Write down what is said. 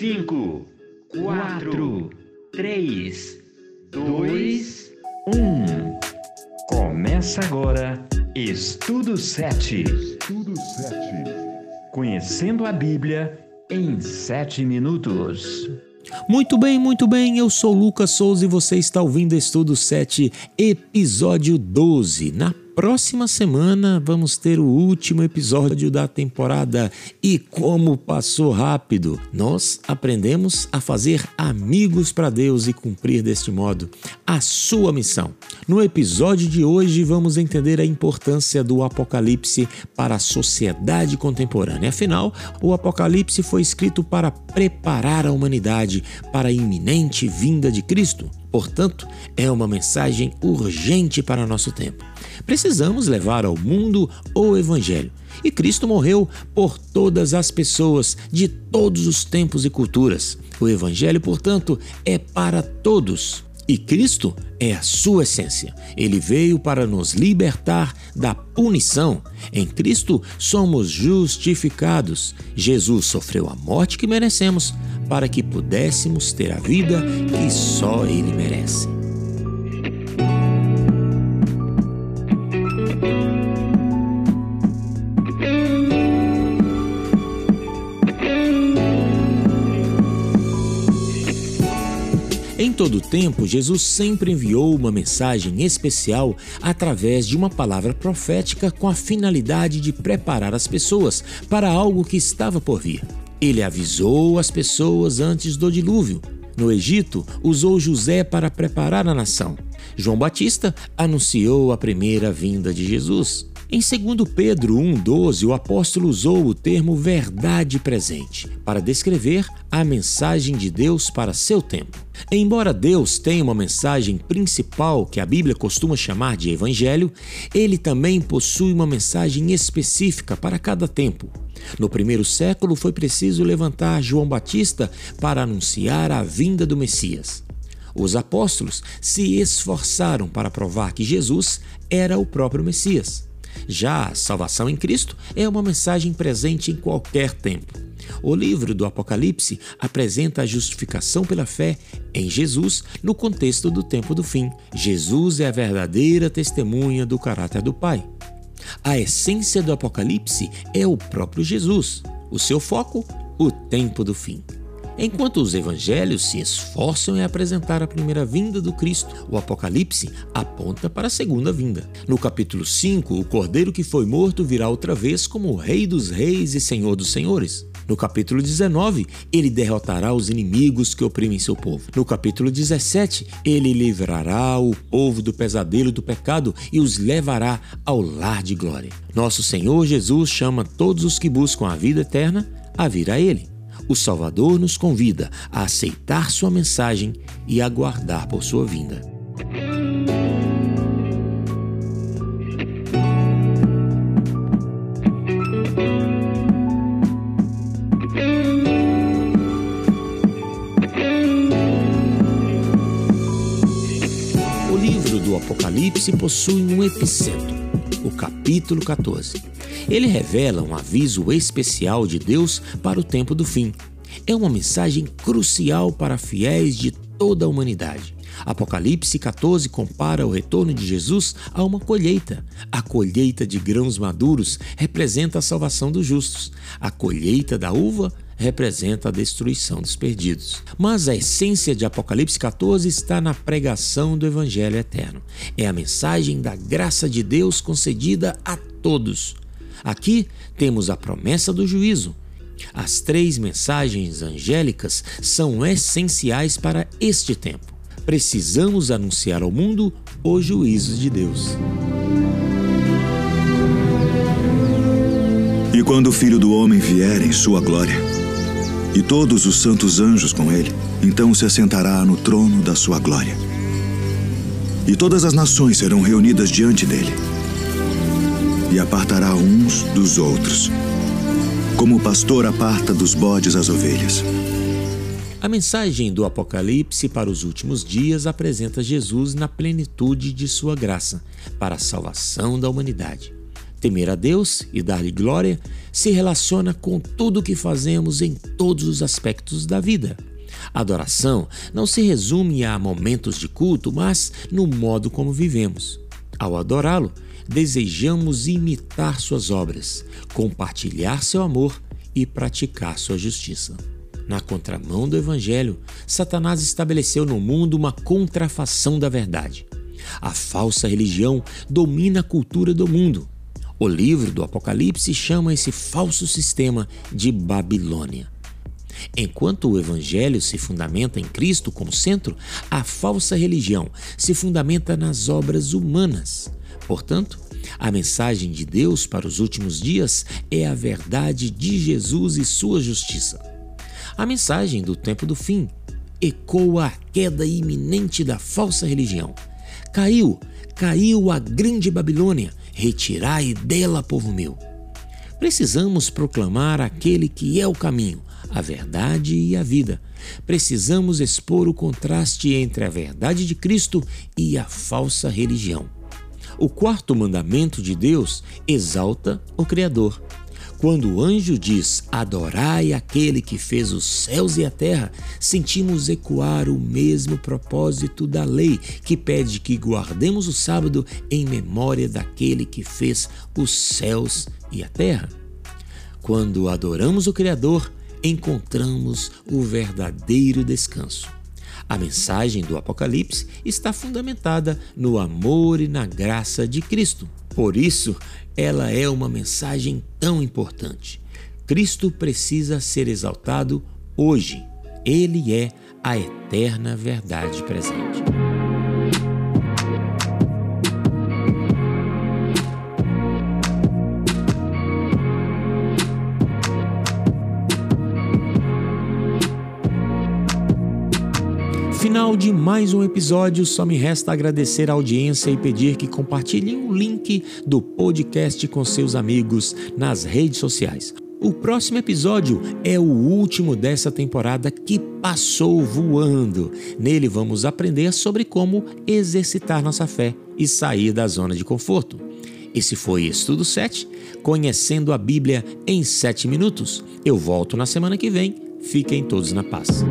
5, 4, 3, 2, 1. Começa agora Estudo 7. Estudo 7. Conhecendo a Bíblia em 7 minutos. Muito bem, muito bem. Eu sou Lucas Souza e você está ouvindo Estudo 7, episódio 12. Na próxima semana vamos ter o último episódio da temporada e como passou rápido. Nós aprendemos a fazer amigos para Deus e cumprir deste modo a sua missão. No episódio de hoje vamos entender a importância do Apocalipse para a sociedade contemporânea. Afinal, o Apocalipse foi escrito para preparar a humanidade para a iminente vinda de Cristo. Portanto, é uma mensagem urgente para nosso tempo. Precisamos levar ao mundo o Evangelho. E Cristo morreu por todas as pessoas de todos os tempos e culturas. O Evangelho, portanto, é para todos. E Cristo é a sua essência. Ele veio para nos libertar da punição. Em Cristo somos justificados. Jesus sofreu a morte que merecemos para que pudéssemos ter a vida que só Ele merece. Em todo o tempo, Jesus sempre enviou uma mensagem especial através de uma palavra profética com a finalidade de preparar as pessoas para algo que estava por vir. Ele avisou as pessoas antes do dilúvio. No Egito, usou José para preparar a nação. João Batista anunciou a primeira vinda de Jesus. Em 2 Pedro 1,12, o apóstolo usou o termo verdade presente para descrever a mensagem de Deus para seu tempo. Embora Deus tenha uma mensagem principal que a Bíblia costuma chamar de Evangelho, ele também possui uma mensagem específica para cada tempo. No primeiro século foi preciso levantar João Batista para anunciar a vinda do Messias. Os apóstolos se esforçaram para provar que Jesus era o próprio Messias. Já a salvação em Cristo é uma mensagem presente em qualquer tempo. O livro do Apocalipse apresenta a justificação pela fé em Jesus no contexto do tempo do fim. Jesus é a verdadeira testemunha do caráter do Pai. A essência do Apocalipse é o próprio Jesus. O seu foco, o tempo do fim. Enquanto os evangelhos se esforçam em apresentar a primeira vinda do Cristo, o Apocalipse aponta para a segunda vinda. No capítulo 5, o cordeiro que foi morto virá outra vez como o Rei dos Reis e Senhor dos Senhores. No capítulo 19, ele derrotará os inimigos que oprimem seu povo. No capítulo 17, ele livrará o povo do pesadelo do pecado e os levará ao lar de glória. Nosso Senhor Jesus chama todos os que buscam a vida eterna a vir a ele o Salvador nos convida a aceitar sua mensagem e aguardar por sua vinda. Do Apocalipse possui um epicentro, o capítulo 14 ele revela um aviso especial de Deus para o tempo do fim. É uma mensagem crucial para fiéis de toda a humanidade. Apocalipse 14 compara o retorno de Jesus a uma colheita. A colheita de grãos maduros representa a salvação dos justos. A colheita da uva a destruição dos perdidos. Mas a essência de Apocalipse 14 está na pregação do Evangelho eterno. É a mensagem da graça de Deus concedida a todos. Aqui temos a promessa do juízo. As três mensagens angélicas são essenciais para este tempo. Precisamos anunciar ao mundo os juízos de Deus. E quando o Filho do Homem vier em sua glória, e todos os santos anjos com ele, então se assentará no trono da sua glória. E todas as nações serão reunidas diante dele e apartará uns dos outros, como o pastor aparta dos bodes as ovelhas. A mensagem do Apocalipse para os últimos dias apresenta Jesus na plenitude de sua graça para a salvação da humanidade. Temer a Deus e dar-lhe glória se relaciona com tudo o que fazemos em todos os aspectos da vida. Adoração não se resume a momentos de culto, mas no modo como vivemos. Ao adorá-lo, desejamos imitar suas obras, compartilhar seu amor e praticar sua justiça. Na contramão do Evangelho, Satanás estabeleceu no mundo uma contrafação da verdade. A falsa religião domina a cultura do mundo. O livro do Apocalipse chama esse falso sistema de Babilônia. Enquanto o Evangelho se fundamenta em Cristo como centro, a falsa religião se fundamenta nas obras humanas. Portanto, a mensagem de Deus para os últimos dias é a verdade de Jesus e sua justiça. A mensagem do tempo do fim ecoa a queda iminente da falsa religião. Caiu, caiu a grande Babilônia, retirai dela, povo meu. Precisamos proclamar aquele que é o caminho, a verdade e a vida. Precisamos expor o contraste entre a verdade de Cristo e a falsa religião. O quarto mandamento de Deus exalta o Criador. Quando o anjo diz adorai aquele que fez os céus e a terra, sentimos ecoar o mesmo propósito da lei que pede que guardemos o sábado em memória daquele que fez os céus e a terra. Quando adoramos o Criador, encontramos o verdadeiro descanso. A mensagem do Apocalipse está fundamentada no amor e na graça de Cristo. Por isso, ela é uma mensagem tão importante. Cristo precisa ser exaltado hoje. Ele é a eterna verdade presente. Final de mais um episódio, só me resta agradecer a audiência e pedir que compartilhem o link do podcast com seus amigos nas redes sociais. O próximo episódio é o último dessa temporada que passou voando. Nele vamos aprender sobre como exercitar nossa fé e sair da zona de conforto. Esse foi Estudo 7, conhecendo a Bíblia em 7 minutos. Eu volto na semana que vem. Fiquem todos na paz.